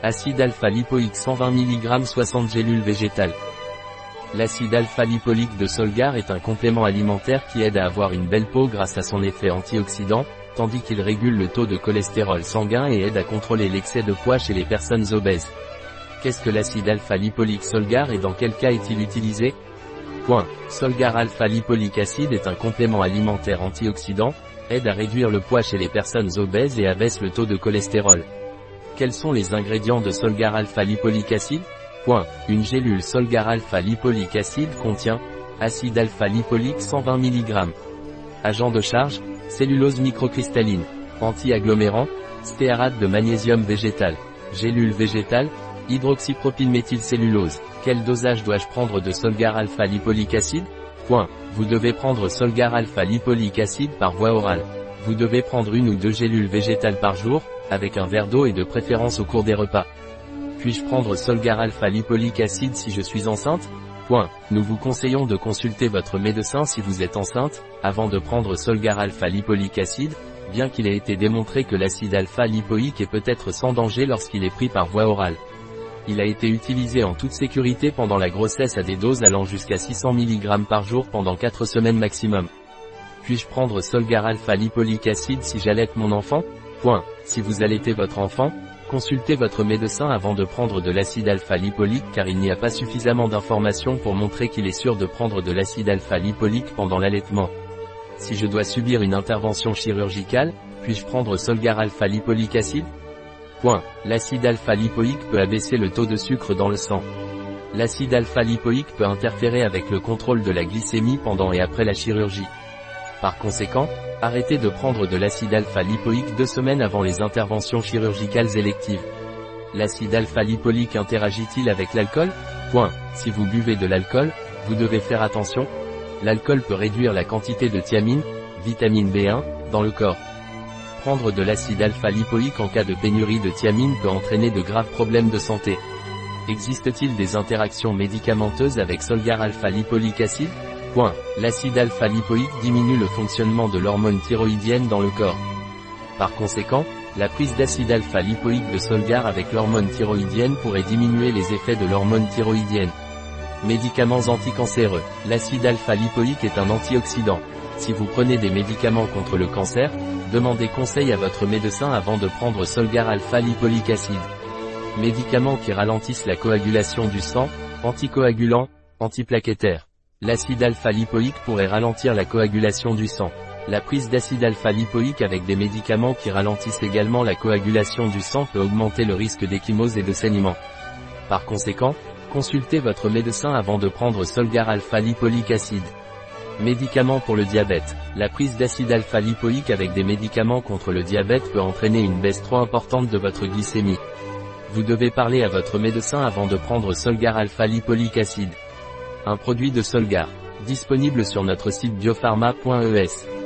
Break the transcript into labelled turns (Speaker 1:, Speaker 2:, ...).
Speaker 1: Acide alpha-lipoïque 120 mg 60 gélules végétales. L'acide alpha-lipoïque de Solgar est un complément alimentaire qui aide à avoir une belle peau grâce à son effet antioxydant, tandis qu'il régule le taux de cholestérol sanguin et aide à contrôler l'excès de poids chez les personnes obèses. Qu'est-ce que l'acide alpha-lipoïque Solgar et dans quel cas est-il utilisé? Point. Solgar alpha-lipoïque acide est un complément alimentaire antioxydant, aide à réduire le poids chez les personnes obèses et abaisse le taux de cholestérol. Quels sont les ingrédients de Solgar alpha lipolique acide Point. Une gélule Solgar alpha lipolique contient acide alpha lipolique 120 mg. Agent de charge cellulose microcristalline, anti-agglomérant, stéarate de magnésium végétal, gélule végétale, hydroxypropylméthylcellulose. Quel dosage dois-je prendre de Solgar alpha lipolique acide Point. Vous devez prendre Solgar alpha lipolique acide par voie orale. Vous devez prendre une ou deux gélules végétales par jour, avec un verre d'eau et de préférence au cours des repas. Puis-je prendre Solgar alpha lipolique acide si je suis enceinte? Point. Nous vous conseillons de consulter votre médecin si vous êtes enceinte, avant de prendre Solgar alpha lipolique acide, bien qu'il ait été démontré que l'acide alpha lipoïque est peut-être sans danger lorsqu'il est pris par voie orale. Il a été utilisé en toute sécurité pendant la grossesse à des doses allant jusqu'à 600 mg par jour pendant 4 semaines maximum. Puis-je prendre Solgar alpha lipolique acide si j'allaite mon enfant? Point. Si vous allaitez votre enfant, consultez votre médecin avant de prendre de l'acide alpha-lipolique car il n'y a pas suffisamment d'informations pour montrer qu'il est sûr de prendre de l'acide alpha-lipolique pendant l'allaitement. Si je dois subir une intervention chirurgicale, puis-je prendre Solgar alpha-lipolique acide? Point. L'acide alpha-lipoïque peut abaisser le taux de sucre dans le sang. L'acide alpha-lipoïque peut interférer avec le contrôle de la glycémie pendant et après la chirurgie. Par conséquent, arrêtez de prendre de l'acide alpha-lipoïque deux semaines avant les interventions chirurgicales électives. L'acide alpha-lipoïque interagit-il avec l'alcool? Point. Si vous buvez de l'alcool, vous devez faire attention. L'alcool peut réduire la quantité de thiamine, vitamine B1, dans le corps. Prendre de l'acide alpha-lipoïque en cas de pénurie de thiamine peut entraîner de graves problèmes de santé. Existe-t-il des interactions médicamenteuses avec Solgar alpha-lipoïque acide? L'acide alpha-lipoïque diminue le fonctionnement de l'hormone thyroïdienne dans le corps. Par conséquent, la prise d'acide alpha-lipoïque de Solgar avec l'hormone thyroïdienne pourrait diminuer les effets de l'hormone thyroïdienne. Médicaments anticancéreux. L'acide alpha-lipoïque est un antioxydant. Si vous prenez des médicaments contre le cancer, demandez conseil à votre médecin avant de prendre Solgar alpha-lipoïque acide. Médicaments qui ralentissent la coagulation du sang, anticoagulants, antiplaquettaires. L'acide alpha-lipoïque pourrait ralentir la coagulation du sang. La prise d'acide alpha-lipoïque avec des médicaments qui ralentissent également la coagulation du sang peut augmenter le risque d'échymose et de saignement. Par conséquent, consultez votre médecin avant de prendre Solgar alpha-lipoïque acide. Médicaments pour le diabète. La prise d'acide alpha-lipoïque avec des médicaments contre le diabète peut entraîner une baisse trop importante de votre glycémie. Vous devez parler à votre médecin avant de prendre Solgar alpha-lipoïque acide un produit de Solgar. Disponible sur notre site biopharma.es.